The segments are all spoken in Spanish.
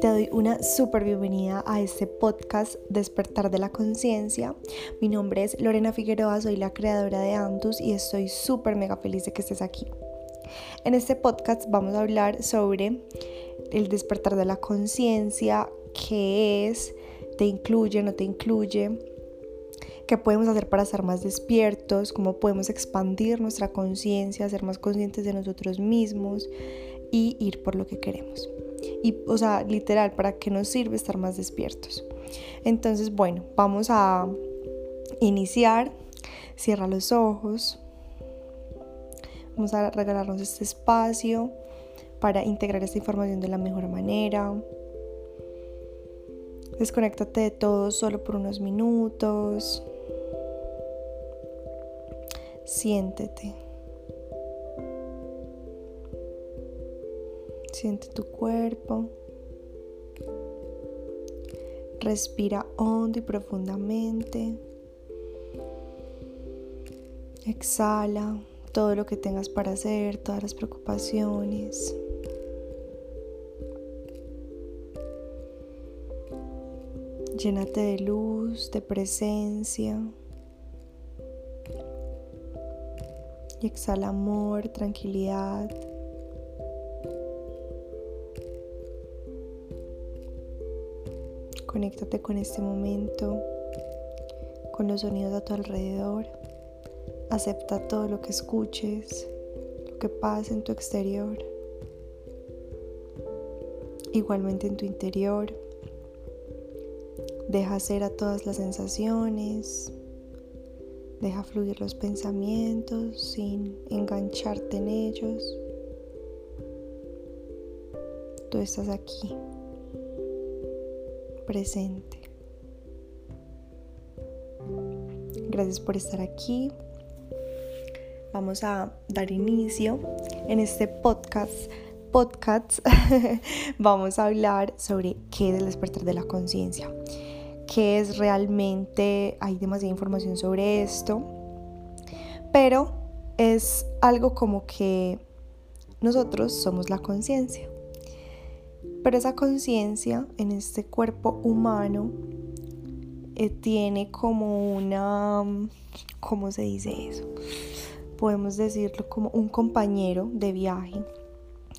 Te doy una súper bienvenida a este podcast Despertar de la Conciencia. Mi nombre es Lorena Figueroa, soy la creadora de Antus y estoy súper mega feliz de que estés aquí. En este podcast vamos a hablar sobre el despertar de la conciencia, qué es, te incluye, no te incluye, qué podemos hacer para estar más despiertos, cómo podemos expandir nuestra conciencia, ser más conscientes de nosotros mismos y ir por lo que queremos. Y, o sea, literal, ¿para qué nos sirve estar más despiertos? Entonces, bueno, vamos a iniciar. Cierra los ojos. Vamos a regalarnos este espacio para integrar esta información de la mejor manera. Desconéctate de todo solo por unos minutos. Siéntete. Siente tu cuerpo. Respira hondo y profundamente. Exhala todo lo que tengas para hacer, todas las preocupaciones. Llénate de luz, de presencia. Y exhala amor, tranquilidad. Conéctate con este momento, con los sonidos a tu alrededor. Acepta todo lo que escuches, lo que pasa en tu exterior, igualmente en tu interior. Deja ser a todas las sensaciones, deja fluir los pensamientos sin engancharte en ellos. Tú estás aquí presente. Gracias por estar aquí. Vamos a dar inicio en este podcast. Podcast vamos a hablar sobre qué es el despertar de la conciencia. Qué es realmente, hay demasiada información sobre esto, pero es algo como que nosotros somos la conciencia. Pero esa conciencia en este cuerpo humano eh, tiene como una, ¿cómo se dice eso? Podemos decirlo como un compañero de viaje,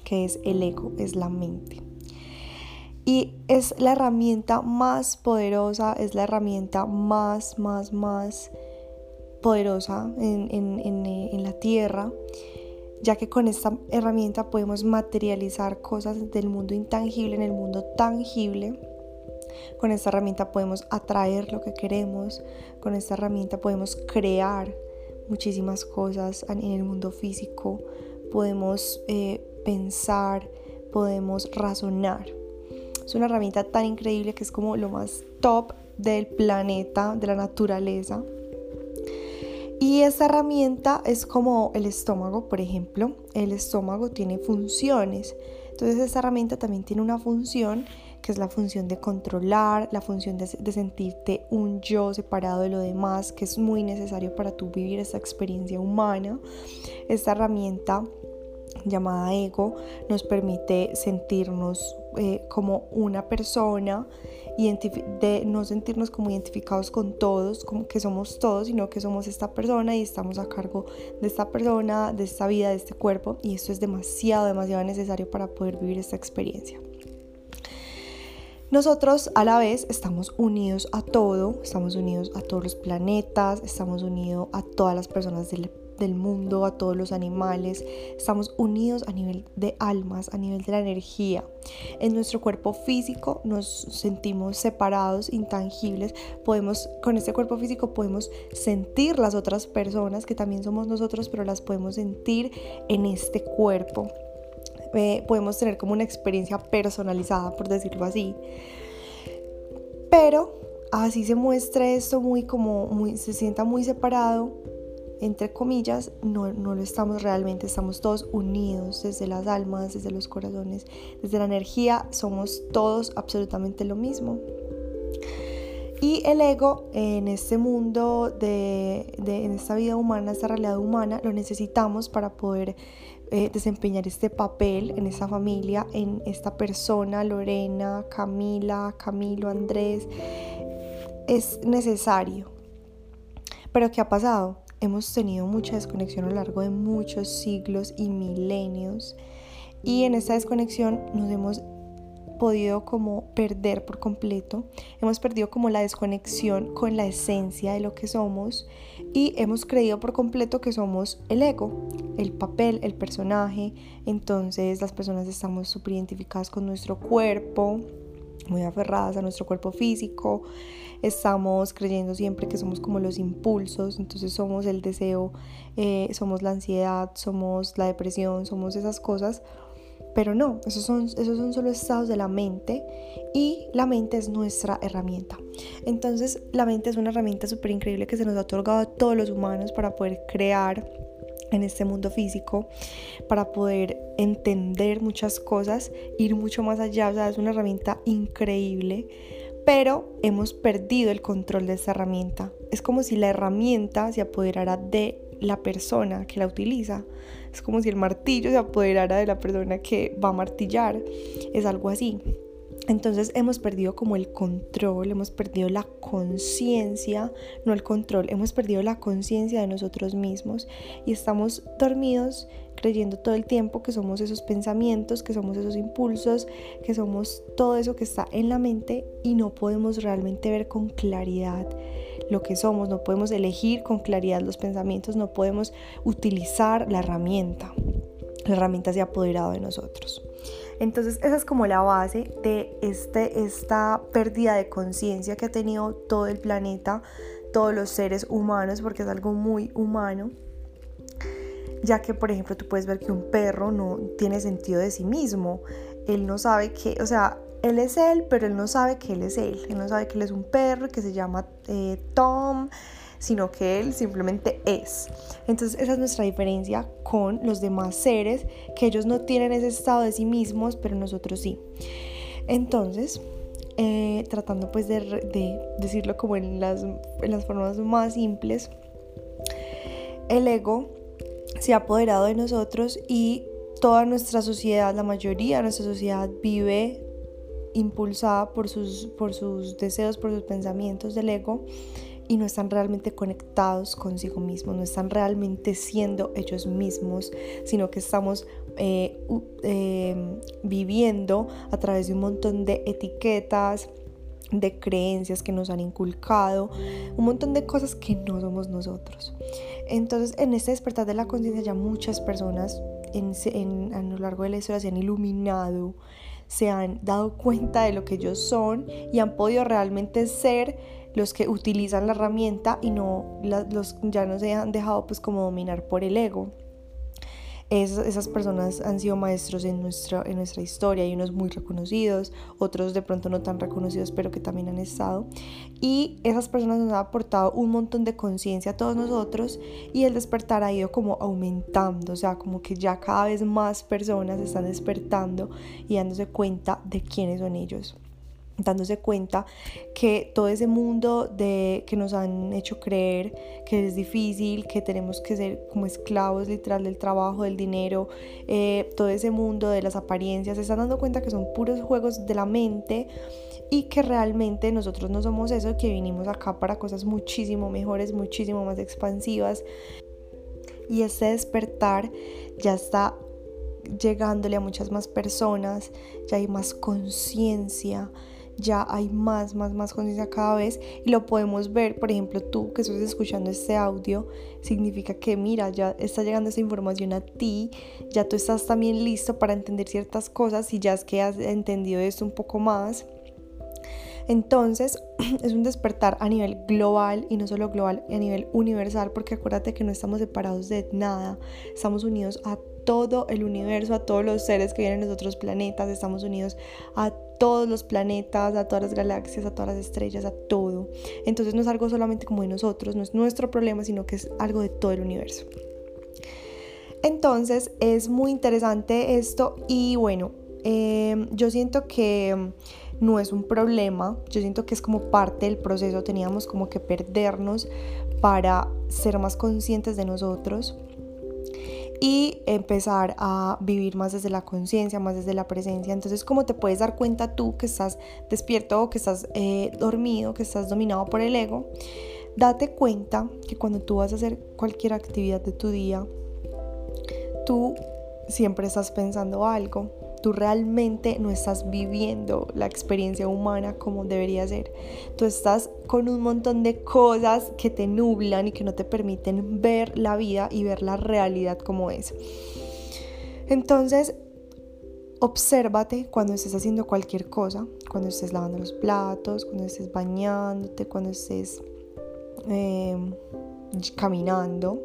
que es el ego, es la mente. Y es la herramienta más poderosa, es la herramienta más, más, más poderosa en, en la tierra ya que con esta herramienta podemos materializar cosas del mundo intangible en el mundo tangible. Con esta herramienta podemos atraer lo que queremos, con esta herramienta podemos crear muchísimas cosas en el mundo físico, podemos eh, pensar, podemos razonar. Es una herramienta tan increíble que es como lo más top del planeta, de la naturaleza. Y esta herramienta es como el estómago, por ejemplo. El estómago tiene funciones. Entonces esta herramienta también tiene una función que es la función de controlar, la función de, sentirte un yo separado de lo demás, que es muy necesario para tú vivir esta experiencia humana. Esta herramienta llamada ego nos permite sentirnos eh, como una persona de no sentirnos como identificados con todos, como que somos todos, sino que somos esta persona y estamos a cargo de esta persona, de esta vida, de este cuerpo. Y esto es demasiado, demasiado necesario para poder vivir esta experiencia. Nosotros a la vez estamos unidos a todo, estamos unidos a todos los planetas, estamos unidos a todas las personas del del mundo, a todos los animales. Estamos unidos a nivel de almas, a nivel de la energía. En nuestro cuerpo físico nos sentimos separados, intangibles. Podemos, con este cuerpo físico podemos sentir las otras personas que también somos nosotros, pero las podemos sentir en este cuerpo. Eh, podemos tener como una experiencia personalizada, por decirlo así. Pero así se muestra esto muy como muy se sienta muy separado entre comillas, no, no lo estamos realmente, estamos todos unidos desde las almas, desde los corazones, desde la energía, somos todos absolutamente lo mismo. Y el ego en este mundo, de, en esta vida humana, esta realidad humana, lo necesitamos para poder eh, desempeñar este papel en esta familia, en esta persona, Lorena, Camila, Camilo, Andrés, es necesario. Pero ¿qué ha pasado? Hemos tenido mucha desconexión a lo largo de muchos siglos y milenios. Y en esta desconexión nos hemos podido como perder por completo, hemos perdido como la desconexión con la esencia de lo que somos y hemos creído por completo que somos el ego, el papel, el personaje, entonces las personas estamos súper identificadas con nuestro cuerpo, muy aferradas a nuestro cuerpo físico, estamos creyendo siempre que somos como los impulsos, entonces somos el deseo, eh, somos la ansiedad, somos la depresión, somos esas cosas pero no, esos son, esos son solo estados de la mente y la mente es nuestra herramienta. Entonces la mente es una herramienta súper increíble que se nos ha otorgado a todos los humanos para poder crear en este mundo físico, para poder entender muchas cosas, ir mucho más allá. O sea, es una herramienta increíble, pero hemos perdido el control de esa herramienta. Es como si la herramienta se apoderara de la persona que la utiliza. Es como si el martillo se apoderara de la persona que va a martillar. Es algo así. Entonces hemos perdido como el control, hemos perdido la conciencia, no el control, hemos perdido la conciencia de nosotros mismos y estamos dormidos creyendo todo el tiempo que somos esos pensamientos, que somos esos impulsos, que somos todo eso que está en la mente y no podemos realmente ver con claridad lo que somos, no podemos elegir con claridad los pensamientos, no podemos utilizar la herramienta. La herramienta se ha apoderado de nosotros. Entonces esa es como la base de este, esta pérdida de conciencia que ha tenido todo el planeta, todos los seres humanos, porque es algo muy humano. Ya que, por ejemplo, tú puedes ver que un perro no tiene sentido de sí mismo. Él no sabe que, o sea, él es él, pero él no sabe que él es él. Él no sabe que él es un perro que se llama eh, Tom, sino que él simplemente es. Entonces esa es nuestra diferencia con los demás seres, que ellos no tienen ese estado de sí mismos, pero nosotros sí. Entonces, eh, tratando pues de, decirlo como en las, en las formas más simples, el ego se ha apoderado de nosotros y toda nuestra sociedad, la mayoría de nuestra sociedad vive impulsada por sus, por sus deseos, por sus pensamientos del ego y no están realmente conectados consigo mismos, no están realmente siendo ellos mismos, sino que estamos eh, eh, viviendo a través de un montón de etiquetas, de creencias que nos han inculcado, un montón de cosas que no somos nosotros. Entonces, en este despertar de la conciencia ya muchas personas en, a lo largo de la historia se han iluminado se han dado cuenta de lo que ellos son y han podido realmente ser los que utilizan la herramienta y no los ya no se han dejado pues como dominar por el ego. Esas personas han sido maestros en nuestra, en nuestra historia, hay unos muy reconocidos, otros de pronto no tan reconocidos, pero que también han estado. Y esas personas nos han aportado un montón de conciencia a todos nosotros y el despertar ha ido como aumentando, o sea, como que ya cada vez más personas están despertando y dándose cuenta de quiénes son ellos dándose cuenta que todo ese mundo de que nos han hecho creer que es difícil, que tenemos que ser como esclavos literal del trabajo, del dinero, eh, todo ese mundo de las apariencias, se están dando cuenta que son puros juegos de la mente y que realmente nosotros no somos eso, que vinimos acá para cosas muchísimo mejores, muchísimo más expansivas. Y ese despertar ya está llegándole a muchas más personas, ya hay más conciencia, ya hay más, más, más conciencia cada vez y lo podemos ver, por ejemplo, tú que estás escuchando este audio, significa que mira, ya está llegando esa información a ti, ya tú estás también listo para entender ciertas cosas y ya es que has entendido esto un poco más. Entonces, es un despertar a nivel global y no solo global, a nivel universal, porque acuérdate que no estamos separados de nada, estamos unidos a todo el universo, a todos los seres que vienen de otros planetas, estamos unidos a todos los planetas, a todas las galaxias, a todas las estrellas, a todo. Entonces no es algo solamente como de nosotros, no es nuestro problema, sino que es algo de todo el universo. Entonces es muy interesante esto y bueno, em, yo siento que no es un problema, yo siento que es como parte del proceso, teníamos como que perdernos para ser más conscientes de nosotros y empezar a vivir más desde la conciencia, más desde la presencia. Entonces, ¿cómo te puedes dar cuenta tú que estás despierto o que estás eh, dormido, que estás dominado por el ego? Date cuenta que cuando tú vas a hacer cualquier actividad de tu día, tú siempre estás pensando algo tú realmente no estás viviendo la experiencia humana como debería ser. Tú estás con un montón de cosas que te nublan y que no te permiten ver la vida y ver la realidad como es. Entonces, obsérvate cuando estés haciendo cualquier cosa, cuando estés lavando los platos, cuando estés bañándote, cuando estés eh, caminando.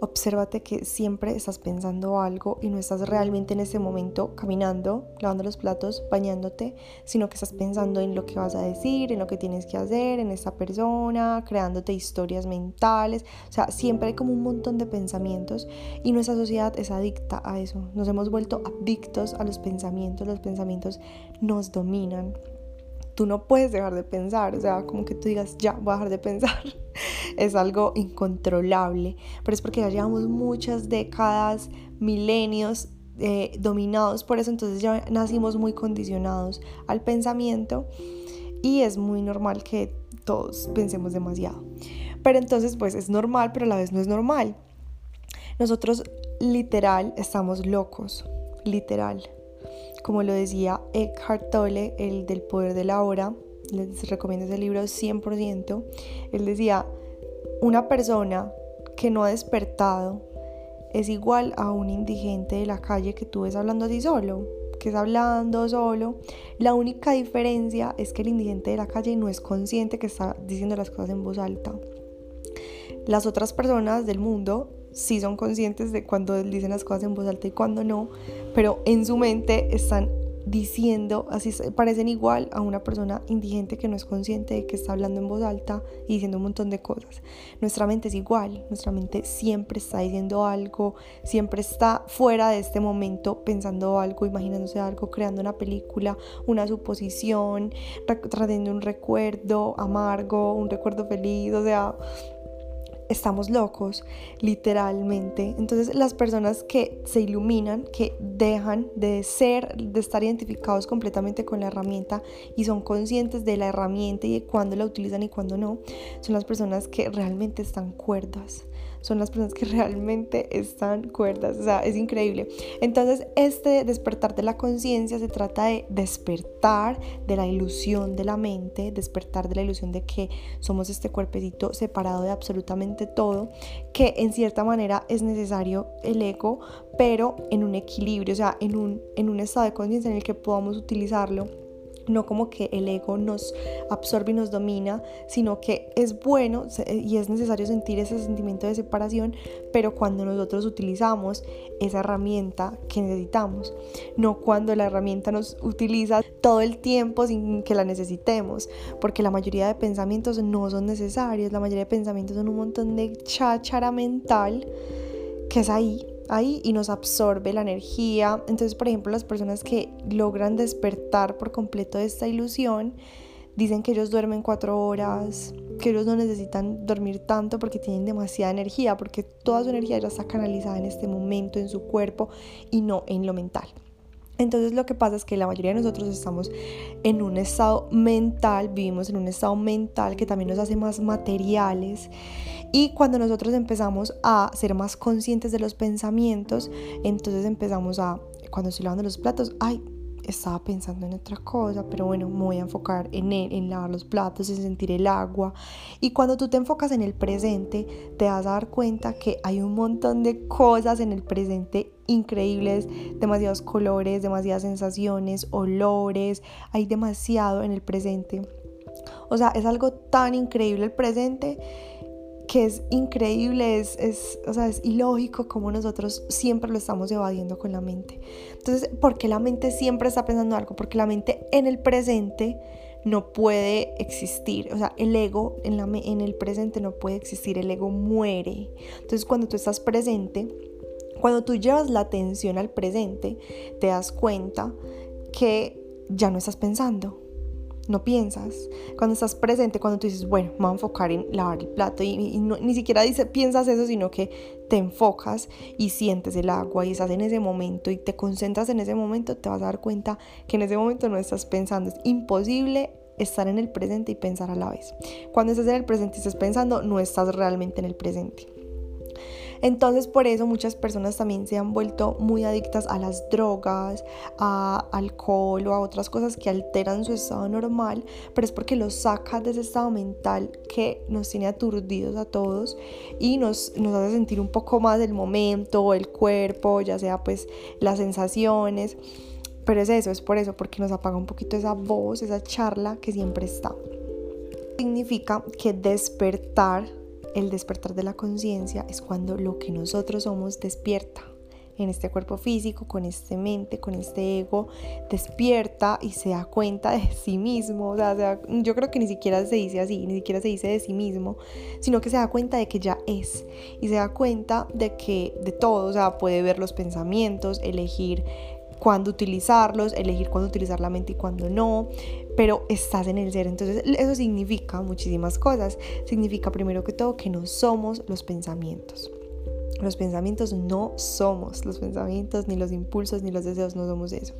Obsérvate que siempre estás pensando algo y no estás realmente en ese momento caminando, lavando los platos, bañándote, sino que estás pensando en lo que vas a decir, en lo que tienes que hacer, en esa persona, creándote historias mentales. O sea, siempre hay como un montón de pensamientos y nuestra sociedad es adicta a eso. Nos hemos vuelto adictos a los pensamientos, los pensamientos nos dominan tú no puedes dejar de pensar, o sea, como que tú digas, ya, voy a dejar de pensar, es algo incontrolable, pero es porque ya llevamos muchas décadas, milenios eh, dominados por eso, entonces ya nacimos muy condicionados al pensamiento y es muy normal que todos pensemos demasiado. Pero entonces, pues es normal, pero a la vez no es normal. Nosotros literal estamos locos, literal como lo decía Eckhart Tolle, el del poder de la hora, les recomiendo ese libro 100%, él decía, una persona que no ha despertado es igual a un indigente de la calle que tú ves hablando así solo, que es hablando solo. La única diferencia es que el indigente de la calle no es consciente que está diciendo las cosas en voz alta. Las otras personas del mundo sí son conscientes de cuando dicen las cosas en voz alta y cuando no, pero en su mente están diciendo, así parecen igual a una persona indigente que no es consciente de que está hablando en voz alta y diciendo un montón de cosas. Nuestra mente es igual, nuestra mente siempre está diciendo algo, siempre está fuera de este momento pensando algo, imaginándose algo, creando una película, una suposición, trayendo un recuerdo amargo, un recuerdo feliz, o sea, estamos locos, literalmente. Entonces las personas que se iluminan, que dejan de ser, de estar identificados completamente con la herramienta y son conscientes de la herramienta y de cuándo la utilizan y cuándo no, son las personas que realmente están cuerdas son las personas que realmente están cuerdas, o sea, es increíble. Entonces, este despertar de la conciencia se trata de despertar de la ilusión de la mente, despertar de la ilusión de que somos este cuerpecito separado de absolutamente todo, que en cierta manera es necesario el ego, pero en un equilibrio, o sea, en un, en un estado de conciencia en el que podamos utilizarlo no como que el ego nos absorbe y nos domina, sino que es bueno y es necesario sentir ese sentimiento de separación, pero cuando nosotros utilizamos esa herramienta que necesitamos, no cuando la herramienta nos utiliza todo el tiempo sin que la necesitemos, porque la mayoría de pensamientos no son necesarios, la mayoría de pensamientos son un montón de cháchara mental que es ahí ahí y nos absorbe la energía. Entonces, por ejemplo, las personas que logran despertar por completo de esta ilusión, dicen que ellos duermen cuatro horas, que ellos no necesitan dormir tanto porque tienen demasiada energía, porque toda su energía ya está canalizada en este momento, en su cuerpo y no en lo mental. Entonces lo que pasa es que la mayoría de nosotros estamos en un estado mental, vivimos en un estado mental que también nos hace más materiales y cuando nosotros empezamos a ser más conscientes de los pensamientos, entonces empezamos a, cuando estoy lavando los platos, ay, estaba pensando en otra cosa, pero bueno, me voy a enfocar en, en lavar los platos, en sentir el agua. Y cuando tú te enfocas en el presente, te vas a dar cuenta que hay un montón de cosas en el presente increíbles, demasiados colores, demasiadas sensaciones, olores, hay demasiado en el presente. O sea, es algo tan increíble el presente que es increíble, es, es, o sea, es ilógico como nosotros siempre lo estamos evadiendo con la mente. Entonces, ¿por qué la mente siempre está pensando algo? Porque la mente en el presente no puede existir, o sea, el ego en, la, en el presente no puede existir, el ego muere. Entonces, cuando tú estás presente, cuando tú llevas la atención al presente, te das cuenta que ya no estás pensando, no piensas. Cuando estás presente, cuando tú dices, bueno, me voy a enfocar en lavar el plato y, ni siquiera piensas eso, sino que te enfocas y sientes el agua y estás en ese momento y te concentras en ese momento, te vas a dar cuenta que en ese momento no estás pensando. Es imposible estar en el presente y pensar a la vez. Cuando estás en el presente y estás pensando, no estás realmente en el presente. Entonces por eso muchas personas también se han vuelto muy adictas a las drogas, a alcohol o a otras cosas que alteran su estado normal, pero es porque los saca de ese estado mental que nos tiene aturdidos a todos y nos, nos hace sentir un poco más del momento, el cuerpo, ya sea pues las sensaciones. Pero es eso, es por eso, porque nos apaga un poquito esa voz, esa charla que siempre está. Significa que despertar el despertar de la conciencia es cuando lo que nosotros somos despierta en este cuerpo físico, con este mente, con este ego, despierta y se da cuenta de sí mismo. O sea, yo creo que ni siquiera se dice así, ni siquiera se dice de sí mismo, sino que se da cuenta de que ya es. Y se da cuenta de que de todo, o sea, puede ver los pensamientos, elegir cuándo utilizarlos, elegir cuándo utilizar la mente y cuándo no, pero estás en el ser. Entonces eso significa muchísimas cosas. Significa primero que todo que no somos los pensamientos. Los pensamientos no somos los pensamientos, ni los impulsos, ni los deseos, no somos eso.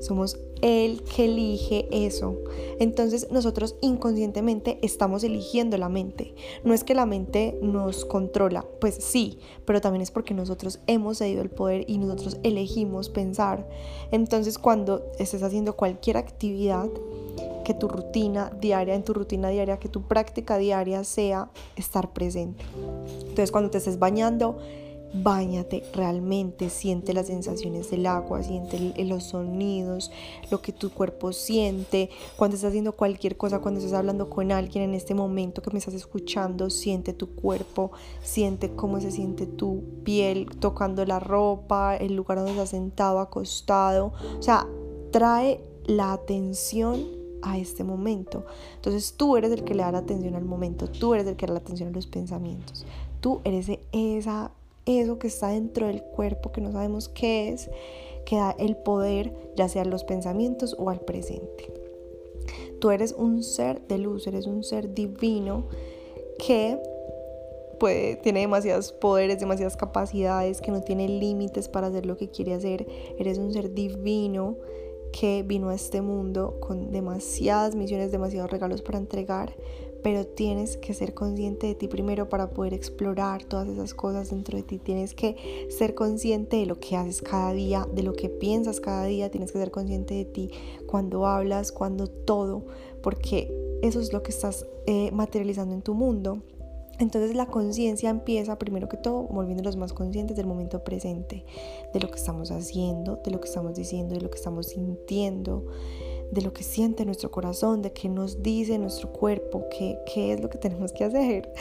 Somos el que elige eso. Entonces nosotros inconscientemente estamos eligiendo la mente. No es que la mente nos controla, pues sí, pero también es porque nosotros hemos cedido el poder y nosotros elegimos pensar. Entonces cuando estés haciendo cualquier actividad, que tu rutina diaria, en tu rutina diaria, que tu práctica diaria sea estar presente. Entonces cuando te estés bañando, bañate realmente, siente las sensaciones del agua, siente los sonidos, lo que tu cuerpo siente, cuando estás haciendo cualquier cosa, cuando estás hablando con alguien en este momento que me estás escuchando, siente tu cuerpo, siente cómo se siente tu piel tocando la ropa, el lugar donde estás sentado, acostado, o sea, trae la atención a este momento. Entonces tú eres el que le da la atención al momento, tú eres el que da la atención a los pensamientos, tú eres esa, eso que está dentro del cuerpo que no sabemos qué es, que da el poder ya sea a los pensamientos o al presente. Tú eres un ser de luz, eres un ser divino que puede, tiene demasiados poderes, demasiadas capacidades, que no tiene límites para hacer lo que quiere hacer. Eres un ser divino que vino a este mundo con demasiadas misiones, demasiados regalos para entregar, pero tienes que ser consciente de ti primero para poder explorar todas esas cosas dentro de ti. Tienes que ser consciente de lo que haces cada día, de lo que piensas cada día, tienes que ser consciente de ti cuando hablas, cuando todo, porque eso es lo que estás eh, materializando en tu mundo. Entonces la conciencia empieza primero que todo volviéndonos más conscientes del momento presente, de lo que estamos haciendo, de lo que estamos diciendo, de lo que estamos sintiendo, de lo que siente nuestro corazón, de qué nos dice nuestro cuerpo, qué, qué es lo que tenemos que hacer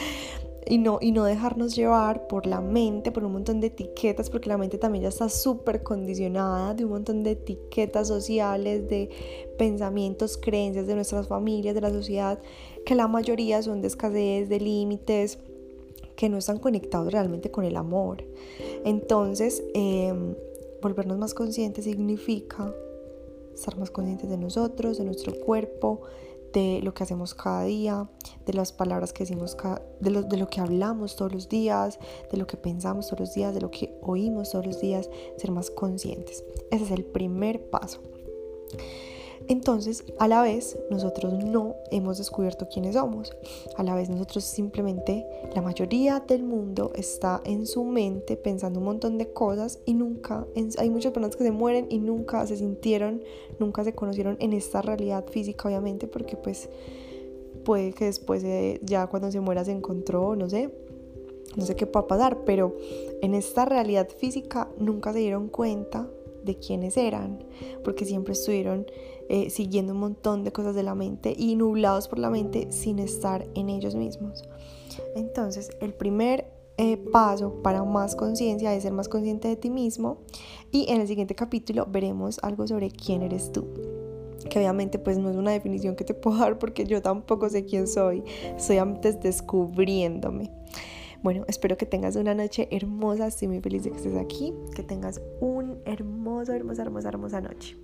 y no, y no dejarnos llevar por la mente, por un montón de etiquetas, porque la mente también ya está súper condicionada de un montón de etiquetas sociales, de pensamientos, creencias de nuestras familias, de la sociedad, que la mayoría son de escasez, de límites, que no están conectados realmente con el amor. Entonces, em, volvernos más conscientes significa estar más conscientes de nosotros, de nuestro cuerpo, de lo que hacemos cada día, de las palabras que decimos, de, lo, de lo que hablamos todos los días, de lo que pensamos todos los días, de lo que oímos todos los días, ser más conscientes. Ese es el primer paso. Entonces, a la vez, nosotros no hemos descubierto quiénes somos. A la vez, nosotros simplemente, la mayoría del mundo está en su mente pensando un montón de cosas y nunca, hay muchas personas que se mueren y nunca se sintieron, nunca se conocieron en esta realidad física, obviamente, porque pues puede que después, ya cuando se muera se encontró, no sé, no sé qué va a pasar, pero en esta realidad física nunca se dieron cuenta de quiénes eran, porque siempre estuvieron eh, siguiendo un montón de cosas de la mente y nublados por la mente sin estar en ellos mismos. Entonces, el primer eh, paso para más conciencia es ser más consciente de ti mismo y en el siguiente capítulo veremos algo sobre quién eres tú que obviamente pues no es una definición que te puedo dar porque yo tampoco sé quién soy, estoy antes descubriéndome. Bueno, espero que tengas una noche hermosa, estoy muy feliz de que estés aquí, que tengas un hermoso, hermosa, hermosa, hermosa noche.